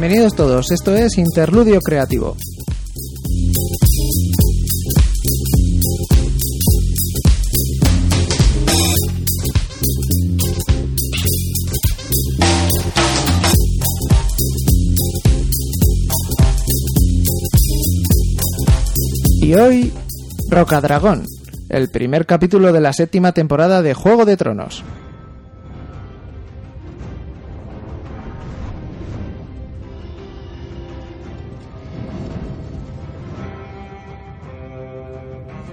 Bienvenidos todos, esto es Interludio Creativo. Y hoy, Rocadragón, el primer capítulo de la séptima temporada de Juego de Tronos.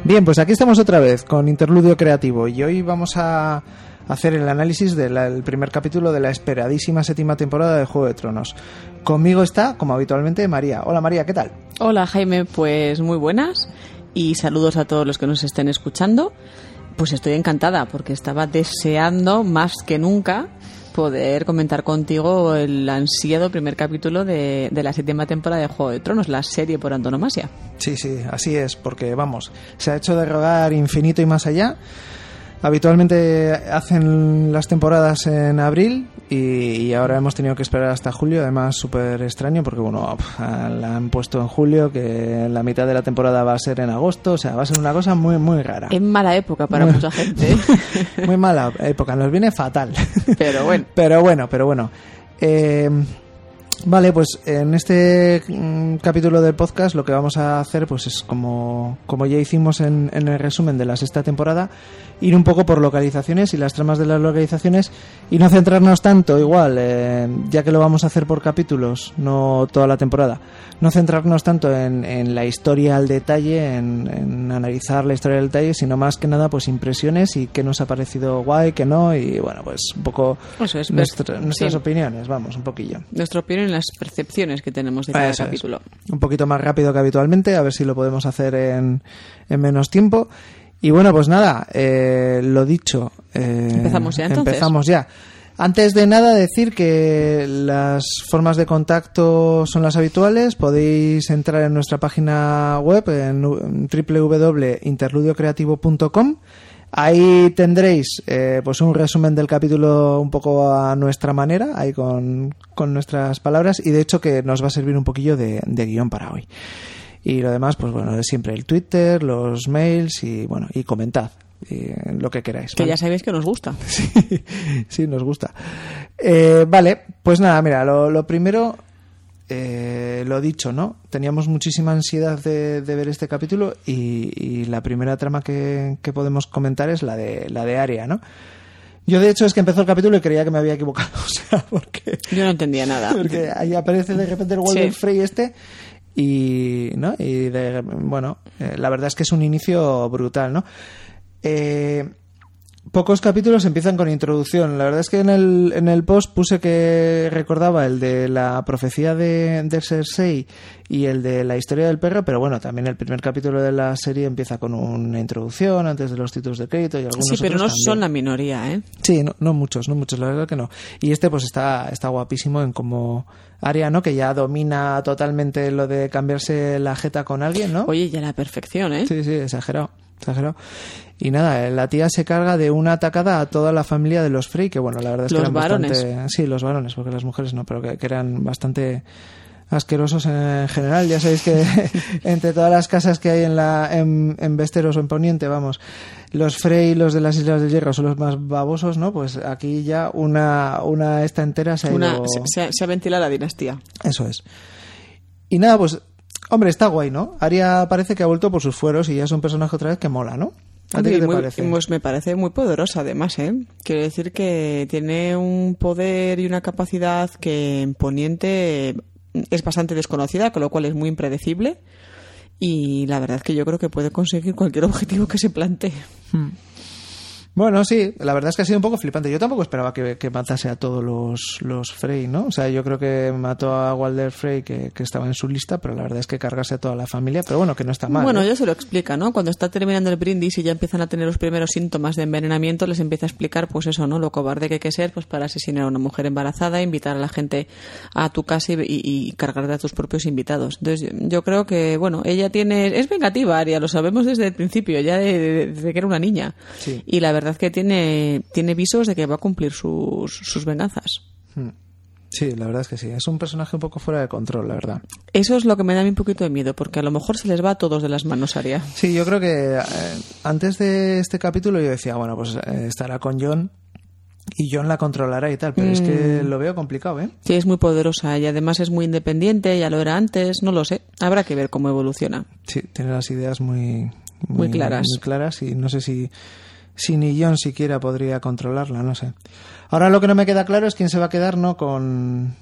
Bien, pues aquí estamos otra vez con Interludio Creativo y hoy vamos a hacer el análisis del primer capítulo de la esperadísima séptima temporada de Juego de Tronos. Conmigo está, como habitualmente, María. Hola María, ¿qué tal? Hola Jaime, pues muy buenas y saludos a todos los que nos estén escuchando. Pues estoy encantada porque estaba deseando más que nunca poder comentar contigo el ansiado primer capítulo de, de, la séptima temporada de Juego de Tronos, la serie por antonomasia. Sí, sí, así es, porque vamos, se ha hecho de rogar infinito y más allá. Habitualmente hacen las temporadas en abril y, ahora hemos tenido que esperar hasta julio, además súper extraño porque bueno, la han puesto en julio, que la mitad de la temporada va a ser en agosto, o sea, va a ser una cosa muy muy rara. Es mala época para mucha gente. muy mala época, nos viene fatal. Pero bueno. pero bueno, pero bueno. Eh, Vale, pues en este mm, capítulo del podcast lo que vamos a hacer pues es como, como ya hicimos en, en, el resumen de la sexta temporada, ir un poco por localizaciones y las tramas de las localizaciones y no centrarnos tanto igual, eh, ya que lo vamos a hacer por capítulos, no toda la temporada, no centrarnos tanto en, en la historia al detalle, en, en, analizar la historia al detalle, sino más que nada pues impresiones y qué nos ha parecido guay, qué no y bueno, pues un poco es, nuestra, nuestras sí. opiniones, vamos, un poquillo. Nuestra opinión las percepciones que tenemos de cada Eso capítulo. Es. Un poquito más rápido que habitualmente, a ver si lo podemos hacer en, en menos tiempo. Y bueno, pues nada, eh, lo dicho. Eh, empezamos ya entonces. Empezamos ya. Antes de nada decir que las formas de contacto son las habituales. Podéis entrar en nuestra página web en www.interludiocreativo.com Ahí tendréis eh, pues un resumen del capítulo un poco a nuestra manera, ahí con, con, nuestras palabras, y de hecho que nos va a servir un poquillo de, de guion para hoy. Y lo demás, pues bueno, es siempre el Twitter, los mails y bueno, y comentad. Y lo que queráis. Que ¿vale? ya sabéis que nos gusta. Sí, sí nos gusta. Eh, vale, pues nada, mira, lo, lo primero, eh, lo dicho, ¿no? Teníamos muchísima ansiedad de, de ver este capítulo y, y la primera trama que, que, podemos comentar es la de la de Aria, ¿no? Yo de hecho es que empezó el capítulo y creía que me había equivocado, o sea, porque yo no entendía nada. Porque ahí aparece de repente el Walter sí. Frey este y no y de, bueno, eh, la verdad es que es un inicio brutal, ¿no? Eh, pocos capítulos empiezan con introducción. La verdad es que en el, en el post puse que recordaba el de la profecía de, de Cersei y el de la historia del perro, pero bueno, también el primer capítulo de la serie empieza con una introducción antes de los títulos de crédito y algunos Sí, pero no también. son la minoría, ¿eh? Sí, no, no, muchos, no muchos, la verdad que no. Y este pues está, está guapísimo en como Aria, ¿no? Que ya domina totalmente lo de cambiarse la jeta con alguien, ¿no? Oye, ya la perfección, ¿eh? Sí, sí, exagerado. Exagerado. Y nada, la tía se carga de una atacada a toda la familia de los Frey, que bueno, la verdad es los que eran varones. bastante. Sí, los varones, porque las mujeres no, pero que, que eran bastante asquerosos en general. Ya sabéis que entre todas las casas que hay en la en, en Vesteros o en Poniente, vamos, los Frey y los de las Islas del Hierro son los más babosos, ¿no? Pues aquí ya una, una esta entera se ha una, ido... se, se ha ventilado la dinastía. Eso es. Y nada, pues Hombre, está guay, ¿no? Aria parece que ha vuelto por sus fueros y ya es un personaje otra vez que mola, ¿no? ¿A ti qué te muy, parece? Pues me parece muy poderosa, además, ¿eh? Quiero decir que tiene un poder y una capacidad que en Poniente es bastante desconocida, con lo cual es muy impredecible. Y la verdad es que yo creo que puede conseguir cualquier objetivo que se plantee. Hmm. Bueno, sí, la verdad es que ha sido un poco flipante. Yo tampoco esperaba que, que matase a todos los, los Frey, ¿no? O sea, yo creo que mató a Walder Frey, que, que estaba en su lista, pero la verdad es que cargase a toda la familia, pero bueno, que no está mal. Bueno, ¿eh? ya se lo explica, ¿no? Cuando está terminando el brindis y ya empiezan a tener los primeros síntomas de envenenamiento, les empieza a explicar, pues eso, ¿no? Lo cobarde que hay que ser, pues para asesinar a una mujer embarazada, invitar a la gente a tu casa y, y, y cargarte a tus propios invitados. Entonces, yo creo que, bueno, ella tiene, es vengativa, Aria, lo sabemos desde el principio, ya de- de- desde que era una niña. Sí. Y la verdad que tiene, tiene visos de que va a cumplir sus, sus venganzas. Hmm. Sí, la verdad es que sí. Es un personaje un poco fuera de control, la verdad. Eso es lo que me da a mí un poquito de miedo, porque a lo mejor se les va a todos de las manos, Aria. Sí, yo creo que eh, antes de este capítulo yo decía, bueno, pues eh, estará con John y John la controlará y tal, pero es que Mm. lo veo complicado, ¿eh? Sí, es muy poderosa y además es muy independiente, ya lo era antes, no lo sé. Habrá que ver cómo evoluciona. Sí, tiene las ideas muy, Muy claras. muy claras y no sé si, si ni John siquiera podría controlarla, no sé. Ahora lo que no me queda claro es quién se va a quedar, ¿no? Con,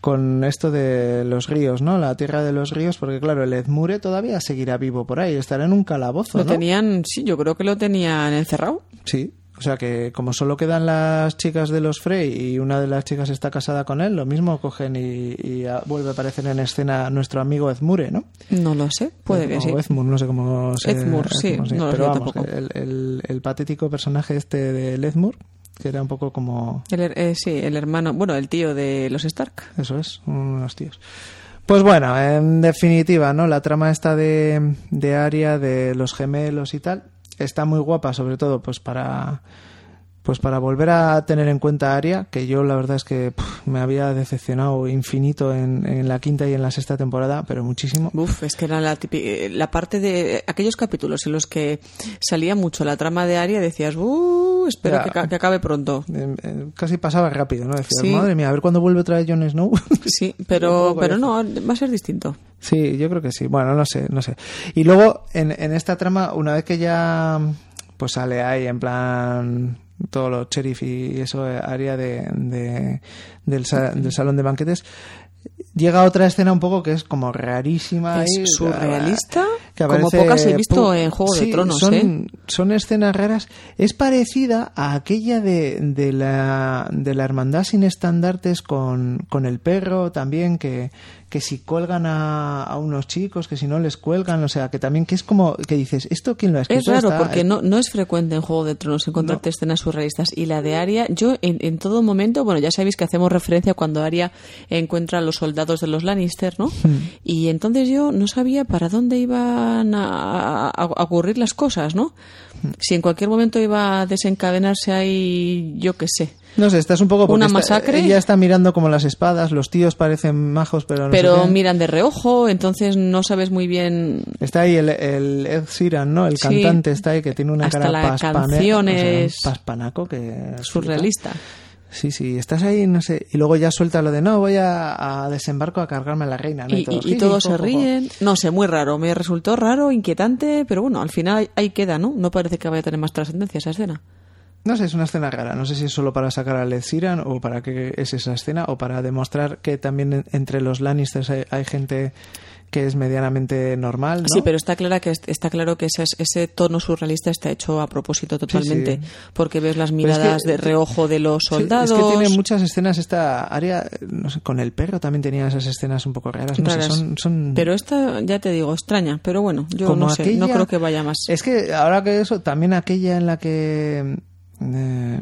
con esto de los ríos, ¿no? La tierra de los ríos, porque claro, el Edmure todavía seguirá vivo por ahí, estará en un calabozo, Lo ¿no? tenían, sí, yo creo que lo tenían encerrado. Sí, o sea que como solo quedan las chicas de los Frey y una de las chicas está casada con él, lo mismo cogen y, y a- vuelve a aparecer en escena nuestro amigo Edmure, ¿no? No lo sé, puede que o sí. Ezmur, no sé cómo se Ezmur, sí, no lo pero sé vamos, tampoco. el, el- el patético personaje este de Ezmur, que era un poco como El eh, sí, el hermano, bueno, el tío de los Stark. eso es, unos tíos. Pues bueno, en definitiva, ¿no? La trama esta de, de Aria, de los gemelos y tal, está muy guapa, sobre todo, pues para pues para volver a tener en cuenta a Aria, que yo la verdad es que me había decepcionado infinito en, en la quinta y en la sexta temporada, pero muchísimo. Uf, es que era la, la parte de aquellos capítulos en los que salía mucho la trama de Aria, decías, uh, espero Ya. que, ca- que acabe pronto. Eh, eh, casi pasaba rápido, ¿no? Decías, Sí. madre mía, a ver cuándo vuelve otra vez Jon Snow. Sí, pero, pero no, va a ser distinto. Sí, yo creo que sí. Bueno, no sé, no sé. Y luego, en, en esta trama, una vez que ya pues sale ahí en plan todos los sheriff y eso, eh, área de, de- del, sa- del salón de banquetes, llega otra escena un poco que es como rarísima. Es ahí, surrealista, que como pocas he visto en Juego de Tronos, son, ¿eh? son escenas raras. Es parecida a aquella de, de, la, de la hermandad sin estandartes con, con el perro también, que, que si cuelgan a, a unos chicos, que si no les cuelgan, o sea, que también que es como que dices, ¿esto quién lo ha escrito? Es raro Está- porque no, no es frecuente en Juego de Tronos encontrarte escenas surrealistas. Y la de Aria, yo en, en todo momento, bueno, ya sabéis que hacemos referencia cuando Aria encuentra a los soldados de los Lannister, ¿no? Hmm. Y entonces yo no sabía para dónde iban a, a- a ocurrir las cosas, ¿no? Hmm. Si en cualquier momento iba a desencadenarse ahí, yo qué sé. No sé, estás un poco... ¿Una está- masacre? ella está mirando como las espadas, los tíos parecen majos, pero no Pero miran de reojo, entonces no sabes muy bien Está ahí el, el Ed Sheeran, ¿no? El Sí. cantante está ahí que tiene una Hasta cara la paspane- canción o sea, un es paspanaco que surrealista. Sí, sí, estás ahí, no sé, y luego ya suelta lo de no, voy a, a desembarco a cargarme a la reina, ¿no? Y, y- todos, y "Sí, todos se jo, jo". ríen. No sé, muy raro. Me resultó raro, inquietante, pero bueno, al final ahí queda, ¿no? No parece que vaya a tener más trascendencia esa escena. No sé, es una escena rara, no sé si es solo para sacar a Led Sheeran o para qué es esa escena o para demostrar que también en- entre los Lannisters hay, hay gente que es medianamente normal, ¿no? Sí, pero está, clara que, está claro que ese, ese tono surrealista está hecho a propósito totalmente. sí. Porque ves las Pero es que- miradas de reojo de los Sí, soldados. es que tiene muchas escenas esta área, no sé, con el perro también tenía esas escenas un poco raras, no sé, son, son Pero esta, ya te digo, extraña. Pero bueno, yo Como no sé, no creo que vaya más. Es que ahora que eso, también aquella en la que eh,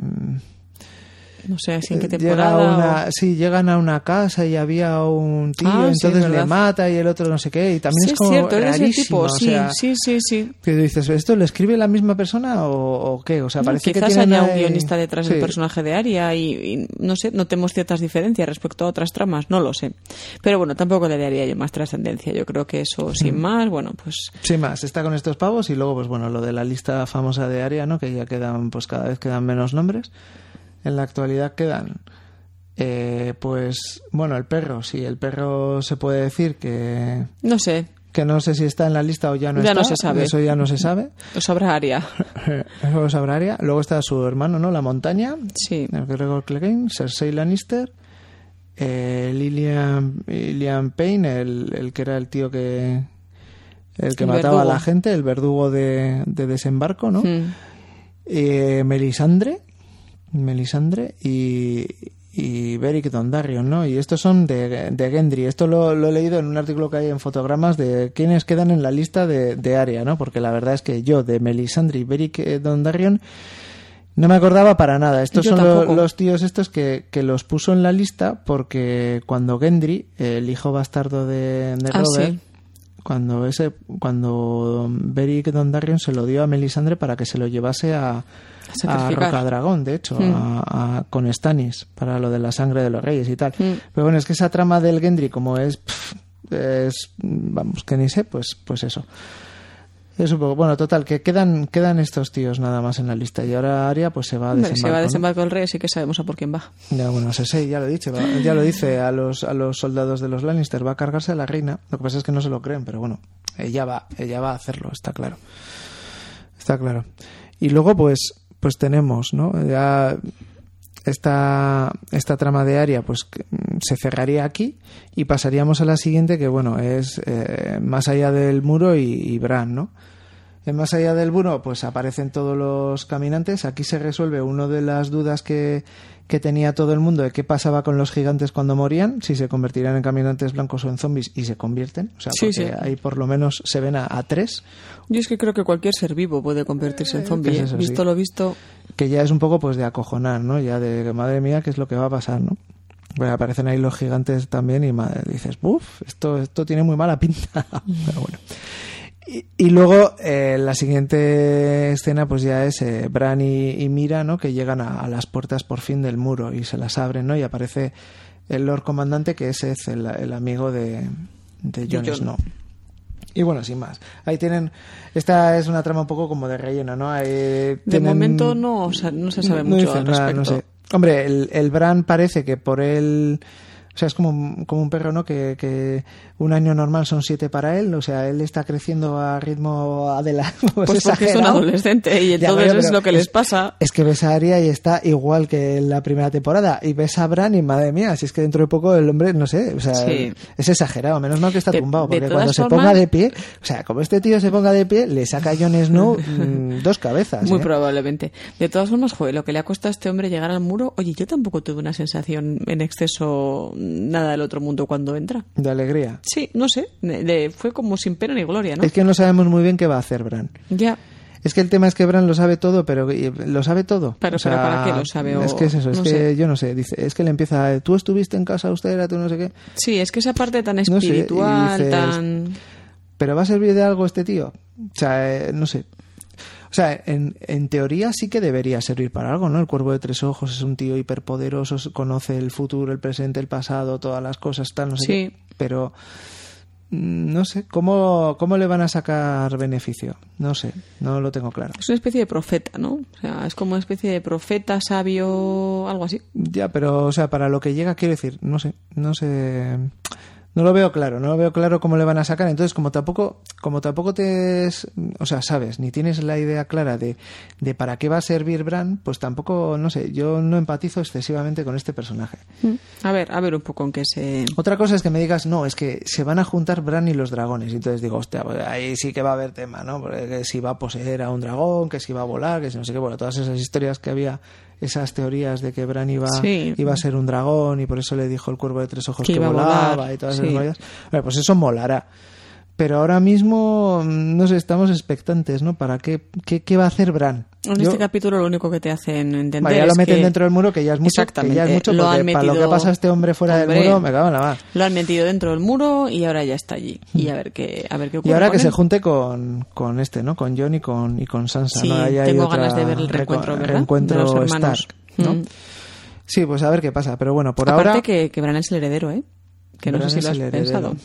No sé, así en qué llega temporada. una, o- sí, llegan a una casa y había un tío, Ah, entonces es le mata y el otro no sé qué, y también Sí, es como cierto, el rarísimo, tipo. o Sí, sea, sí, sí, sí. que dices, ¿esto lo escribe la misma persona o, o qué? O sea, No, parece que quizás haya un guionista detrás del personaje de Aria y, y no sé, notemos ciertas diferencias respecto a otras tramas, no lo sé. Pero bueno, tampoco le daría yo más trascendencia. Yo creo que eso, Mm. sin más, bueno, pues Sí, más, está con estos pavos y luego, pues bueno, lo de la lista famosa de Aria, ¿no? Que ya quedan, pues cada vez quedan menos nombres. En la actualidad quedan, eh, pues, bueno, el perro, sí, el perro se puede decir que, no sé, que no sé si está en la lista o ya no Ya está. no se sabe. Eso ya no se sabe. lo sabrá Aria. Eso lo sabrá Aria. Luego está su hermano, ¿no? La montaña, Sí. el Gregor Clegane, Cersei Lannister, eh, Lilian, Lilian Payne, el, el que era el tío que el que El mataba a la gente, el verdugo de, de desembarco, ¿no? Mm. eh, Melisandre, Melisandre y, y Beric Dondarrion, ¿no? Y estos son de, de Gendry. Esto lo, lo he leído en un artículo que hay en fotogramas de quienes quedan en la lista de, de Aria, ¿no? Porque la verdad es que yo de Melisandre y Beric eh, Dondarrion no me acordaba para nada. Estos Yo son lo- los tíos estos que, que los puso en la lista porque cuando Gendry, el hijo bastardo de, de Ah, Robert, sí. cuando ese cuando Beric Dondarrion se lo dio a Melisandre para que se lo llevase a, a sacrificar. Rocadragón, de hecho, Mm. a- a- con Stannis para lo de la sangre de los reyes y tal. Mm. Pero bueno, es que esa trama del Gendry como es vamos que ni sé, pues pues eso. Es un poco, bueno, total, que quedan, quedan estos tíos nada más en la lista. Y ahora Aria pues se va a desembarco. si va a ¿no? desembarco el rey, así que sabemos a por quién va. Ya, bueno, Cersei ya lo dice, va- ya lo dice a los, a los soldados de los Lannister, va a cargarse a la reina. Lo que pasa es que no se lo creen, pero bueno, ella va, ella va a hacerlo, está claro. Está claro. Y luego, pues, pues tenemos, ¿no? Ya esta, esta trama de Aria, pues mm, se cerraría aquí y pasaríamos a la siguiente, que bueno, es eh, más allá del muro y, y Bran, ¿no? En Más allá del muro, pues aparecen todos los caminantes. Aquí se resuelve una de las dudas que, que tenía todo el mundo de qué pasaba con los gigantes cuando morían, si se convertirían en caminantes blancos o en zombies, y se convierten. O sea, Sí, porque sí. ahí por lo menos se ven a, a tres, Yo es que creo que cualquier ser vivo puede convertirse en zombie. ¿qué es ¿eh? eso? Visto Sí. lo visto, que ya es un poco pues de acojonar, ¿no? Ya de madre mía, ¿qué es lo que va a pasar, no? Bueno, aparecen ahí los gigantes también y madre, dices, uff, esto, esto tiene muy mala pinta. Pero bueno. Y, y luego eh, la siguiente escena pues ya es eh, Bran y, y Mira, ¿no? Que llegan a, a las puertas por fin del muro y se las abren, ¿no? Y aparece el Lord Comandante que es el, el amigo de, de Jon. Snow. Y bueno, sin más. Ahí tienen. Esta es una trama un poco como de relleno, ¿no? Ahí de momento no, o sea, no se sabe no mucho al nada, respecto. no sé. Hombre, el, el Bran parece que por él. O sea, es como, un- como un perro, ¿no? Que, que un año normal son siete para él. O sea, él está creciendo a ritmo adelante. Pues porque es un adolescente y entonces es lo que les pasa. Es que ves a Arya y está igual que en la primera temporada. Y ves a Bran y madre mía, si es que dentro de poco el hombre, no sé, o sea, Sí. es exagerado. Menos mal que está De- tumbado. Porque cuando se ponga de pie, o sea, como este tío se ponga de pie, le saca a Jon Snow mm, dos cabezas. Muy ¿eh? probablemente. De todas formas, joder, lo que le ha costado a este hombre llegar al muro, oye, yo tampoco tuve una sensación en exceso nada del otro mundo cuando entra. De alegría. Sí, no sé, de- de- fue como sin pena ni gloria, ¿no? Es que no sabemos muy bien qué va a hacer Bran. Ya, Es que el tema es que Bran lo sabe todo, pero lo sabe todo. Pero- O sea, ¿para qué lo sabe? O- Es que es eso, es no que sé. yo no sé. Dice, es que le empieza, tú estuviste en casa austera, tú no sé qué. sí, es que esa parte tan espiritual, dices- tan... ¿Pero va a servir de algo este tío? O sea, eh, no sé. O sea, en, en teoría sí que debería servir para algo, ¿no? El cuervo de tres ojos es un tío hiperpoderoso, conoce el futuro, el presente, el pasado, todas las cosas, tal, no sé Sí. qué. Pero, mm, no sé, ¿cómo, ¿cómo le van a sacar beneficio? No sé, no lo tengo claro. Es una especie de profeta, ¿no? O sea, es como una especie de profeta, sabio, algo así. Ya, pero, o sea, para lo que llega, quiero decir, no sé, no sé. No lo veo claro, no lo veo claro cómo le van a sacar. Entonces, como tampoco, como tampoco te, es- o sea, sabes, ni tienes la idea clara de, de para qué va a servir Bran, pues tampoco, no sé, yo no empatizo excesivamente con este personaje. A ver, a ver un poco en qué se... Otra cosa es que me digas, no, es que se van a juntar Bran y los dragones. Y entonces digo, hostia, pues ahí sí que va a haber tema, ¿no? Porque que si va a poseer a un dragón, que si va a volar, que si no sé qué, bueno, todas esas historias que había, esas teorías de que Bran iba, Sí. iba a ser un dragón y por eso le dijo el cuervo de tres ojos Que volaba y todas esas. Bueno, pues eso molará. Pero ahora mismo, mm, no sé, estamos expectantes, ¿no? ¿Para qué, qué, qué va a hacer Bran? En Yo- este capítulo lo único que te hacen entender Vaya, es lo meten que dentro del muro, que ya es mucho, que Exactamente, ya es mucho lo porque han para lo que metido- pasado este hombre fuera Hombre, del muro, me cago en la mar. Lo han metido dentro del muro y ahora ya está allí. Y a ver qué, a ver qué ocurre Y ahora que se él. junte con, con este, ¿no? Con John y con, y con Sansa. Sí, ¿no? Ahí hay tengo otra ganas de ver el reencuentro, ¿verdad? reencuentro de los hermanos. Stark, ¿no? Mm. Sí, pues a ver qué pasa. Pero bueno, por Aparte ahora... que, que Bran es el heredero, ¿eh? Que no Bran sé si lo es has heredero. pensado.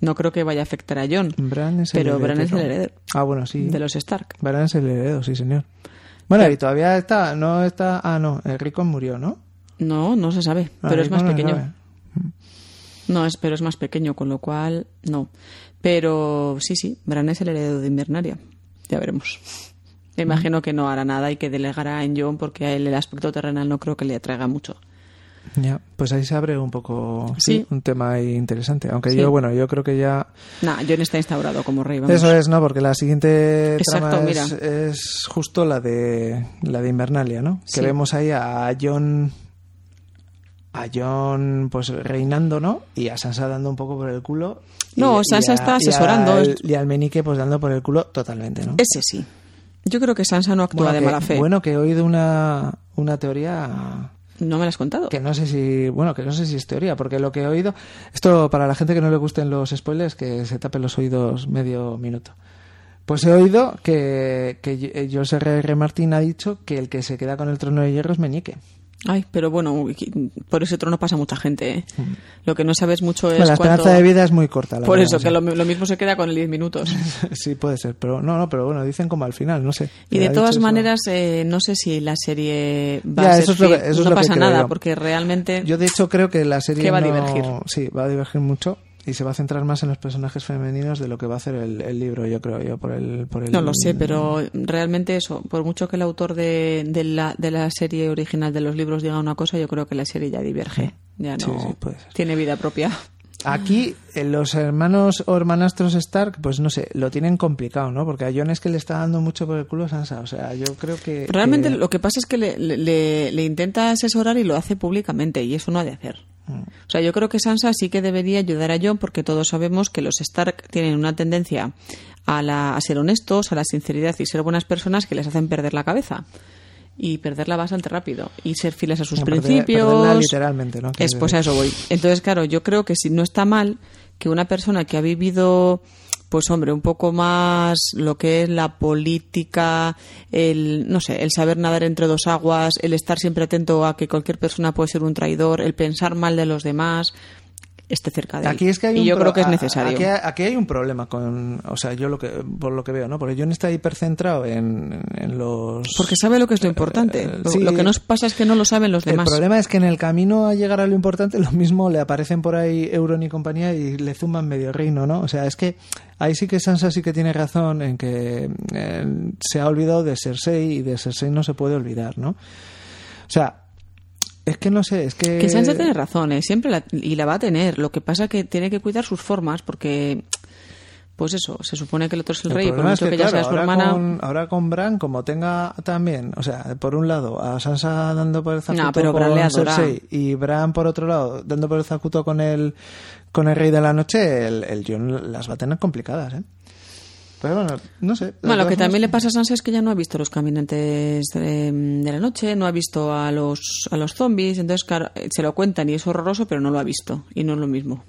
No creo que vaya a afectar a John. Bran es el pero Bran es el heredero. Ah, bueno, sí. de los Stark. Bran es el heredero, sí, señor. Bueno, y todavía está... No está... Ah, no. El Rickon murió, ¿no? No, no se sabe, Ah, pero es más no pequeño. No, es, pero es más pequeño, con lo cual no. Pero sí, sí, Bran es el heredero de Invernaria. Ya veremos. Me imagino que no hará nada y que delegará en John porque a él el aspecto terrenal no creo que le atraiga mucho. Ya, pues ahí se abre un poco Sí. un tema ahí interesante. Aunque Sí. yo, bueno, yo creo que ya Nah, Jon está instaurado como rey. vamos. Eso es, ¿no? Porque la siguiente Exacto, trama mira. es, es justo la de la de Invernalia, ¿no? Sí. Que vemos ahí a John a John pues reinando, ¿no? Y a Sansa dando un poco por el culo. No, y Sansa a- está y asesorando. al- Y al Menique pues dando por el culo totalmente, ¿no? Ese sí. Yo creo que Sansa no actúa bueno, de que, mala fe. bueno, que he oído una, una teoría no me lo has contado. que no sé si bueno que no sé si es teoría porque lo que he oído esto para la gente que no le gusten los spoilers que se tape los oídos medio minuto pues he oído que, que José R. R. Martín ha dicho que el que se queda con el trono de hierro es Meñique Ay, pero bueno, por ese trono pasa mucha gente. ¿eh? Lo que no sabes mucho es Mm. Bueno, la esperanza cuánto- de vida es muy corta la Por verdad, eso, sí. que lo, lo mismo se queda con el 10 minutos. sí puede ser pero no no pero bueno dicen como al final no sé Y de todas maneras, eh, no sé si la serie va Ya, a ser eso es lo que- es no que pasa creo nada, yo. porque realmente... yo de hecho creo que la serie Que va a no- divergir. sí va a divergir mucho y se va a centrar más en los personajes femeninos de lo que va a hacer el, el libro yo creo yo por el por el No lo sé, pero realmente eso, por mucho que el autor de, de la, de la serie original de los libros diga una cosa, yo creo que la serie ya diverge. Ya no Sí, sí, tiene vida propia. Aquí eh, los hermanos o hermanastros Stark, pues no sé, lo tienen complicado, ¿no? Porque a Jon es que le está dando mucho por el culo Sansa. O sea, yo creo que... Realmente que- lo que pasa es que le, le- le intenta asesorar y lo hace públicamente y eso no ha de hacer. O sea, yo creo que Sansa sí que debería ayudar a Jon porque todos sabemos que los Stark tienen una tendencia a, la- a ser honestos, a la sinceridad y ser buenas personas que les hacen perder la cabeza. Y perderla bastante rápido. Y ser fieles a sus No, principios. perderla literalmente, ¿no? Es, pues a eso voy. Entonces, claro, yo creo que si no está mal que una persona que ha vivido, pues hombre, un poco más lo que es la política, el, no sé, el saber nadar entre dos aguas, el estar siempre atento a que cualquier persona puede ser un traidor, el pensar mal de los demás, esté cerca de él. Aquí es que hay y un yo creo que es necesario. Aquí, aquí hay un problema con... O sea, yo lo que... Por lo que veo, ¿no? Porque Jon está hipercentrado en, en los... Porque sabe lo que es lo importante. Eh, Lo- sí. lo que nos pasa es que no lo saben los El demás. problema es que en el camino a llegar a lo importante, lo mismo le aparecen por ahí Euron y compañía y le zumban medio reino, ¿no? O sea, es que ahí sí que Sansa sí que tiene razón en que eh, se ha olvidado de Cersei y de Cersei no se puede olvidar, ¿no? O sea, es que no sé, es que... Que Sansa tiene razón, ¿eh? siempre la, y la va a tener. Lo que pasa es que tiene que cuidar sus formas porque, pues eso, se supone que el otro es el, El rey, por problema es mucho que, que, ya sea su ahora hermana. Con, ahora con Bran, como tenga también, o sea, por un lado, a Sansa dando por el zacuto No, pero con Bran adora. Cersei y Bran, por otro lado, dando por el zacuto con el, con el Rey de la Noche, el, el Jon las va a tener complicadas, ¿eh? Pero bueno, no sé. Bueno, lo que también le pasa a Sansa es que ya no ha visto los caminantes de, de la noche, no ha visto a los, a los zombies, entonces, claro, eh, se lo cuentan y es horroroso, pero no lo ha visto, y no es lo mismo.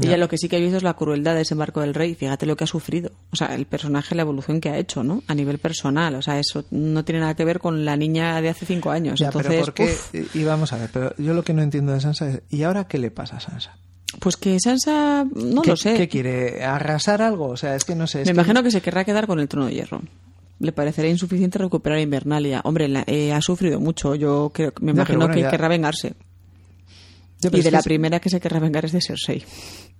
Y Ella lo que sí que ha visto es la crueldad de ese barco del rey. Fíjate lo que ha sufrido. O sea, el personaje, la evolución que ha hecho, ¿no? A nivel personal. O sea, eso no tiene nada que ver con la niña de hace cinco años. Ya, Entonces, Y vamos a ver, pero yo lo que no entiendo de Sansa es, ¿y ahora qué le pasa a Sansa? Pues que Sansa, no ¿Qué, lo sé. ¿Qué quiere? ¿Arrasar algo? O sea, es que no sé. Me que- imagino que se querrá quedar con el trono de hierro. Le parecerá insuficiente recuperar Invernalia. Hombre, la- eh, ha sufrido mucho. Yo creo, me imagino bueno, que ya- querrá vengarse. Y de la es- primera que se querrá vengar es de Cersei.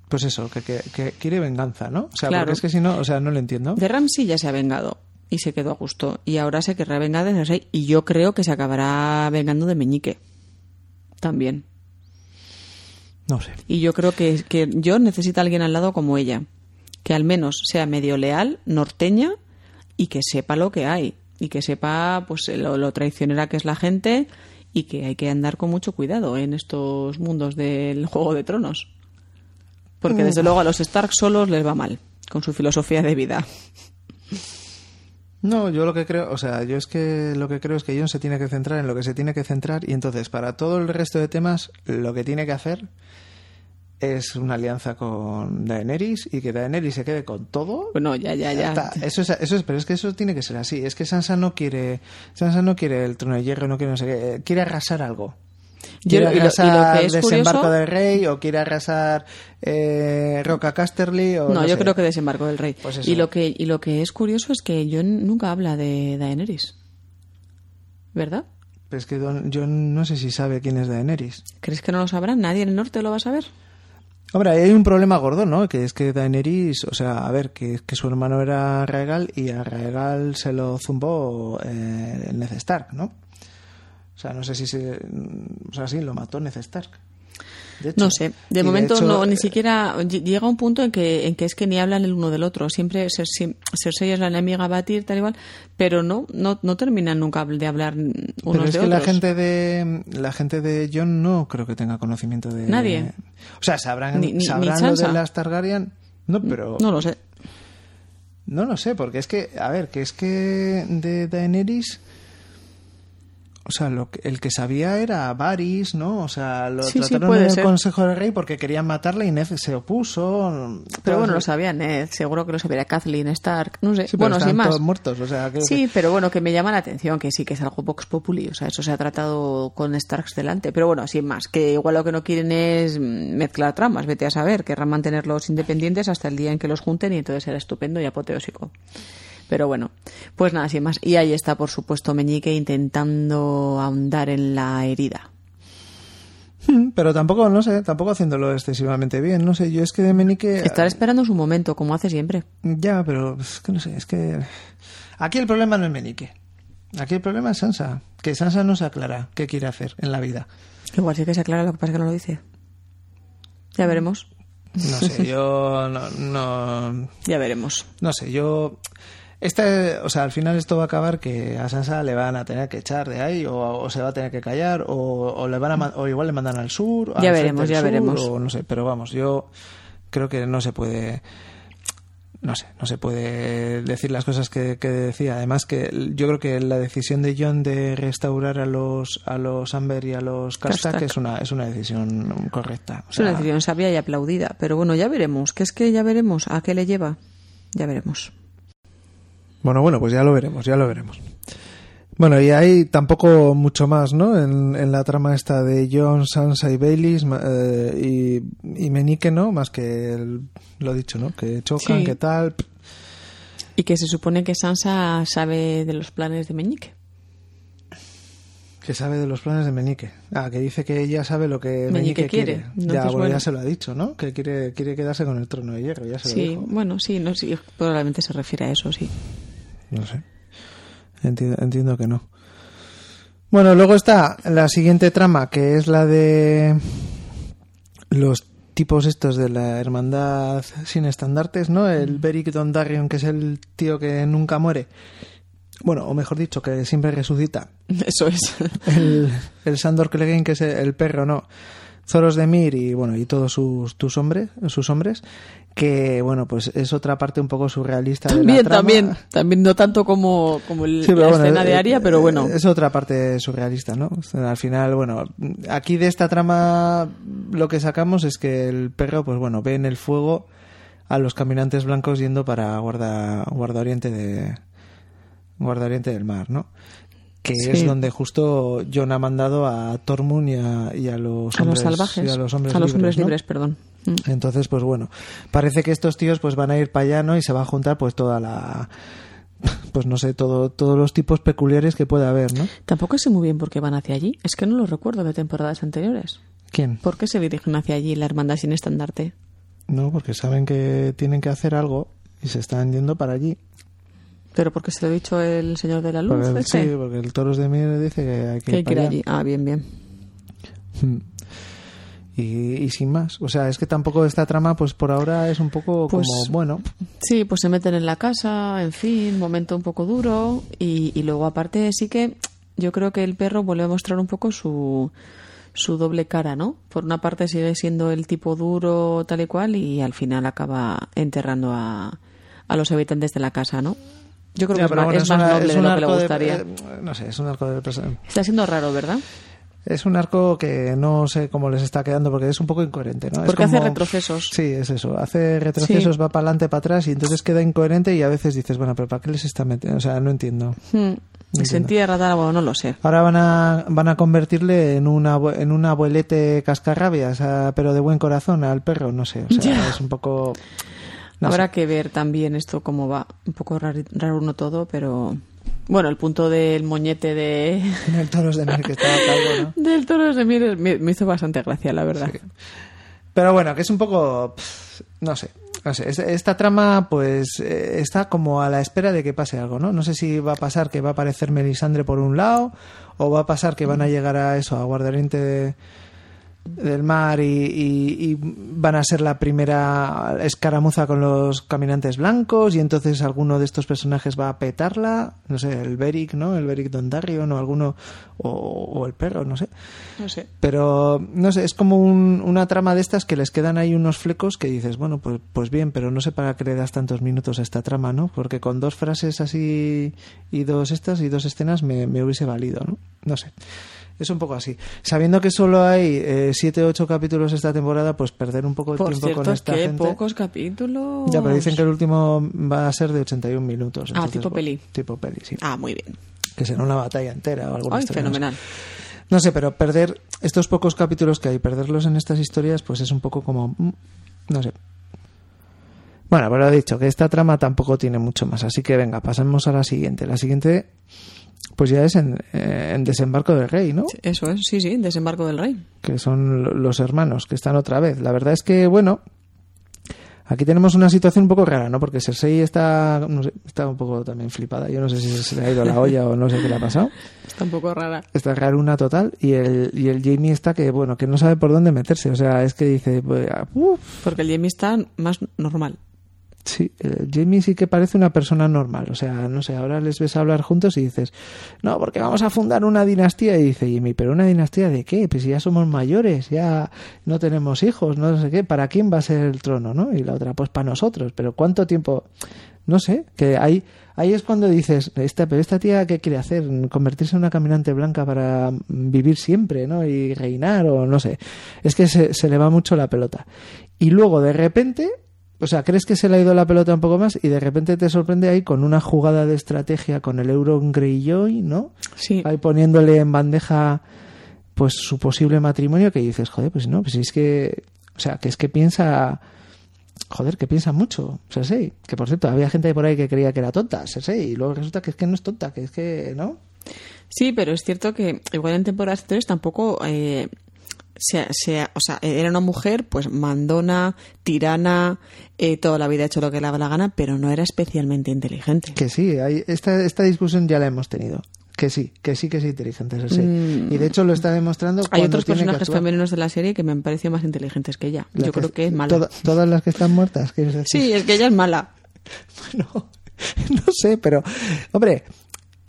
Pues eso, que, que- que quiere venganza, ¿no? O sea, Claro. porque es que si no, o sea, no lo entiendo. De Ramsey ya se ha vengado y se quedó a gusto. Y ahora se querrá vengar de Cersei. Y yo creo que se acabará vengando de Meñique. También. No sé. Y yo creo que, que yo necesita a alguien al lado como ella. Que al menos sea medio leal, norteña y que sepa lo que hay. Y que sepa pues lo, lo traicionera que es la gente y que hay que andar con mucho cuidado en estos mundos del Juego de Tronos. Porque desde luego a los Stark solos les va mal con su filosofía de vida. No, yo lo que creo, o sea, yo es que lo que creo es que Jon se tiene que centrar en lo que se tiene que centrar y entonces para todo el resto de temas lo que tiene que hacer es una alianza con Daenerys y que Daenerys se quede con todo. Bueno, ya, ya, Ya está. Eso es, eso es, pero es que eso tiene que ser así. Es que Sansa no quiere, Sansa no quiere el trono de hierro, no quiere no sé qué, eh, quiere arrasar algo. Yo- Quiere y lo- y lo arrasar que es desembarco curioso- del rey o quiere arrasar eh, Roca Casterly o No, no yo sé. creo que desembarco del rey. Pues y lo que y lo que es curioso es que Jon nunca habla de Daenerys. ¿Verdad? Pero es que don- yo no sé si sabe quién es Daenerys. ¿Crees que no lo sabrán? ¿Nadie en el norte lo va a saber? Hombre, hay un problema gordo, ¿no? Que es que Daenerys, o sea, a ver, que, que su hermano era Raegal y a Raegal se lo zumbó eh, el Ned Stark, ¿no? O sea, no sé si se. O sea, sí, lo mató Ned Stark. Hecho. No sé, de momento hecho, no, ni eh, siquiera ll- llega un punto en que en que es que ni hablan el uno del otro. Siempre Cersei es la enemiga a batir, tal igual, pero no, no, no terminan nunca de hablar unos Pero es de que la gente de la gente de John no creo que tenga conocimiento de Nadie. O sea, sabrán, Ni- ni- sabrán ni lo de las Targaryen. No, pero No lo sé. No lo sé, porque es que, a ver, que es que de Daenerys, o sea, lo que- el que sabía era Varys, ¿no? O sea, lo Sí, sí, trataron puede en el ser. Consejo del Rey porque querían matarla y Ned se opuso. Pero bueno, lo sabía Ned, seguro que lo sabía Kathleen Stark, no sé. Sí, pero bueno, están sin más. todos muertos, o sea, Sí, pero bueno, que me llama la atención, que sí que es algo Vox Populi, o sea, eso se ha tratado con Starks delante, pero bueno, sin más, que igual lo que no quieren es mezclar tramas, vete a saber, querrán mantenerlos independientes hasta el día en que los junten y entonces será estupendo y apoteósico. Pero bueno, pues nada, sin más. Y ahí está, por supuesto, Meñique intentando ahondar en la herida. que- Pero tampoco, no sé, tampoco haciéndolo excesivamente bien, no sé, yo es que de Menique... Estar esperando su momento, como hace siempre. Ya, pero es que no sé, es que... Aquí el problema no es Menique. Aquí el problema es Sansa. Que Sansa no se aclara qué quiere hacer en la vida. Igual sí que se aclara, lo que pasa es que no lo dice. Ya veremos. No sé, yo no, no, Ya veremos. no sé, yo este, o sea, al final esto va a acabar que a Sansa le van a tener que echar de ahí o, o se va a tener que callar o, o le van a o igual le mandan al sur, al Ya frente veremos, ya sur, veremos. o no sé, pero vamos, yo creo que no se puede no sé, no se puede decir las cosas que, que decía. Además que yo creo que la decisión de John de restaurar a los a los Amber y a los Karstark. es una es una decisión correcta. O Es una decisión sabia y aplaudida, pero bueno, ya veremos. que es que ya veremos a qué le lleva? Ya veremos. Bueno, bueno, pues ya lo veremos, ya lo veremos. Bueno, y hay tampoco mucho más, ¿no? En, en la trama esta de John, Sansa y Baileys ma- eh, y, y Menique, ¿no? Más que el- lo dicho, ¿no? Que chocan, Sí. que tal. Y que se supone que Sansa sabe de los planes de Meñique. Que sabe de los planes de Menique. Ah, que dice que ella sabe lo que Meñique quiere. ya, bueno, bueno. ya se lo ha dicho, ¿no? Que quiere, quiere quedarse con el trono de hierro, ya se lo Sí, dijo. bueno, sí, no, sí, probablemente se refiere a eso, sí. No sé. Entiendo, entiendo que no. Bueno, luego está la siguiente trama, que es la de los tipos estos de la hermandad sin estandartes, ¿no? El Beric Dondarrion, que es el tío que nunca muere. Bueno, o mejor dicho, que siempre resucita. Eso es. El, el Sandor Clegane, que es el, el perro, ¿no? Zoros de Mir y bueno, y todos sus, tus hombres, sus hombres, que bueno, pues es otra parte un poco surrealista de la También, trama. también, también no tanto como, como el- Sí, la bueno, escena de eh, Aria, pero bueno. Es otra parte surrealista, ¿no? O sea, Al final, bueno, aquí de esta trama lo que sacamos es que el perro, pues bueno, ve en el fuego a los caminantes blancos yendo para guarda, guarda oriente de guarda oriente del mar, ¿no? Que Sí. es donde justo John ha mandado a Tormund y a, y a los a hombres los salvajes. y a los hombres a los libres, hombres ¿no? libres, perdón. Mm. Entonces, pues bueno, parece que estos tíos pues van a ir para allá, ¿no? Y se va a juntar pues toda la pues no sé, todo, todos los tipos peculiares que pueda haber, ¿no? Tampoco sé muy bien por qué van hacia allí. Es que no lo recuerdo de temporadas anteriores. ¿Quién? ¿Por qué se dirigen hacia allí la hermandad sin estandarte? No, porque saben que tienen que hacer algo y se están yendo para allí. ¿Pero porque se lo ha dicho el señor de la luz? Porque, ese? sí, porque el Toros de Mier dice que hay que ir hay que ir para allí. Ah, bien, bien. allá. Y, y sin más. O sea, es que tampoco esta trama, pues por ahora es un poco Pues- como, bueno, Sí, pues se meten en la casa, en fin, momento un poco duro. Y, y luego, aparte, sí que yo creo que el perro vuelve a mostrar un poco su, su doble cara, ¿no? Por una parte sigue siendo el tipo duro, tal y cual, y al final acaba enterrando a, a los habitantes de la casa, ¿no? Yo creo Ya, que es, más, es más una- noble es de lo que le arco de- gustaría. eh, no sé, es un arco de Está siendo raro, ¿verdad? Es un arco que no sé cómo les está quedando porque es un poco incoherente, ¿no? Es Porque hace retrocesos. Sí, es eso. Hace retrocesos, va para adelante, para atrás y entonces queda incoherente y a veces dices, bueno, pero ¿para qué les está metiendo? O sea, no entiendo. Hmm. Se entierra tal, bueno, no lo sé. Ahora van a, van a convertirle en, una, en un abuelete cascarrabias, pero de buen corazón al perro, no sé. O sea, es un poco... no Habrá que ver también esto cómo va. Un poco raro, raro uno todo, pero... Bueno, el punto del moñete de... sé. El toros de Mir que estaba calvo, ¿no? del toro de Mieres me, me hizo bastante gracia, la verdad. Pero bueno, que es un poco... pff, no sé. no sé, esta, trama pues eh, está como a la espera de que pase algo, ¿no? No sé si va a pasar que va a aparecer Melisandre por un lado o va a pasar que van a llegar a eso, a Guardariente de- del mar y, y- y van a ser la primera escaramuza con los caminantes blancos y entonces alguno de estos personajes va a petarla, no sé, el Beric, ¿no? El Beric Dondarrion o alguno, o, o el perro, no sé. No sé. Pero, no sé, es como un- una trama de estas que les quedan ahí unos flecos que dices, bueno, pues, pues bien, pero no sé para qué le das tantos minutos a esta trama, ¿no? Porque con dos frases así y dos estas y dos escenas me, me hubiese valido, ¿no? No sé. Es un poco así. Sabiendo que solo hay eh, siete o ocho capítulos esta temporada, pues perder un poco Por tiempo cierto, con esta qué gente. pocos capítulos. Ya, pero dicen que el último va a ser de 81 minutos. Ah, tipo peli. Tipo peli, sí. Ah, muy bien. Que será una batalla entera o algo Ay, fenomenal. no sé, pero perder estos pocos capítulos que hay, perderlos en estas historias, pues es un poco como. mm, No sé. Bueno, pero he dicho que esta trama tampoco tiene mucho más, así que venga, pasemos a la siguiente. La siguiente, pues ya es en, eh, en Desembarco del Rey, ¿no? Eso es, sí, sí, Desembarco del Rey. Que son lo- los hermanos que están otra vez. La verdad es que, bueno, aquí tenemos una situación un poco rara, ¿no? Porque Cersei está, no sé, está un poco también flipada. Yo no sé si se le ha ido la olla o no sé qué le ha pasado. Está un poco rara. Está raruna total y el, y el Jamie está que, bueno, que no sabe por dónde meterse. O sea, es que dice, pues, ah, Porque el Jamie está más normal. Sí, el Jamie sí que parece una persona normal. O sea, no sé, ahora les ves hablar juntos y dices, no, porque vamos a fundar una dinastía. Y dice Jamie, pero una dinastía de qué? Pues ya somos mayores, ya no tenemos hijos, no sé qué, ¿para quién va a ser el trono, no? Y la otra, pues para nosotros. Pero ¿cuánto tiempo? No sé, que ahí, ahí es cuando dices, esta, pero esta tía, ¿qué quiere hacer? ¿Convertirse en una caminante blanca para vivir siempre, ¿no? Y reinar o no sé. Es que se, se le va mucho la pelota. Y luego, de repente, o sea, crees que se le ha ido la pelota un poco más y de repente te sorprende ahí con una jugada de estrategia con el Euron Greyjoy, ¿no? Sí. Ahí poniéndole en bandeja pues su posible matrimonio que dices, joder, pues no, pues es que, o sea, que es que piensa, joder, que piensa mucho, Cersei, que por cierto, había gente por ahí que creía que era tonta, Cersei, y luego resulta que es que no es tonta, que es que, ¿no? Sí, pero es cierto que igual en temporadas anteriores tampoco eh, o sea, era una mujer pues mandona, tirana, eh, toda la vida ha hecho lo que le daba la gana, pero no era especialmente inteligente. Que sí, hay, esta, esta discusión ya la hemos tenido. Que sí, que sí que es inteligente Cersei. Y de hecho lo está demostrando Hay otros tiene que personajes actuar. femeninos de la serie que me han parecido más inteligentes que ella. La Yo creo que es mala. toda- todas las que están muertas, ¿quieres decir? Sí, es que ella es mala. No, no sé, pero, hombre,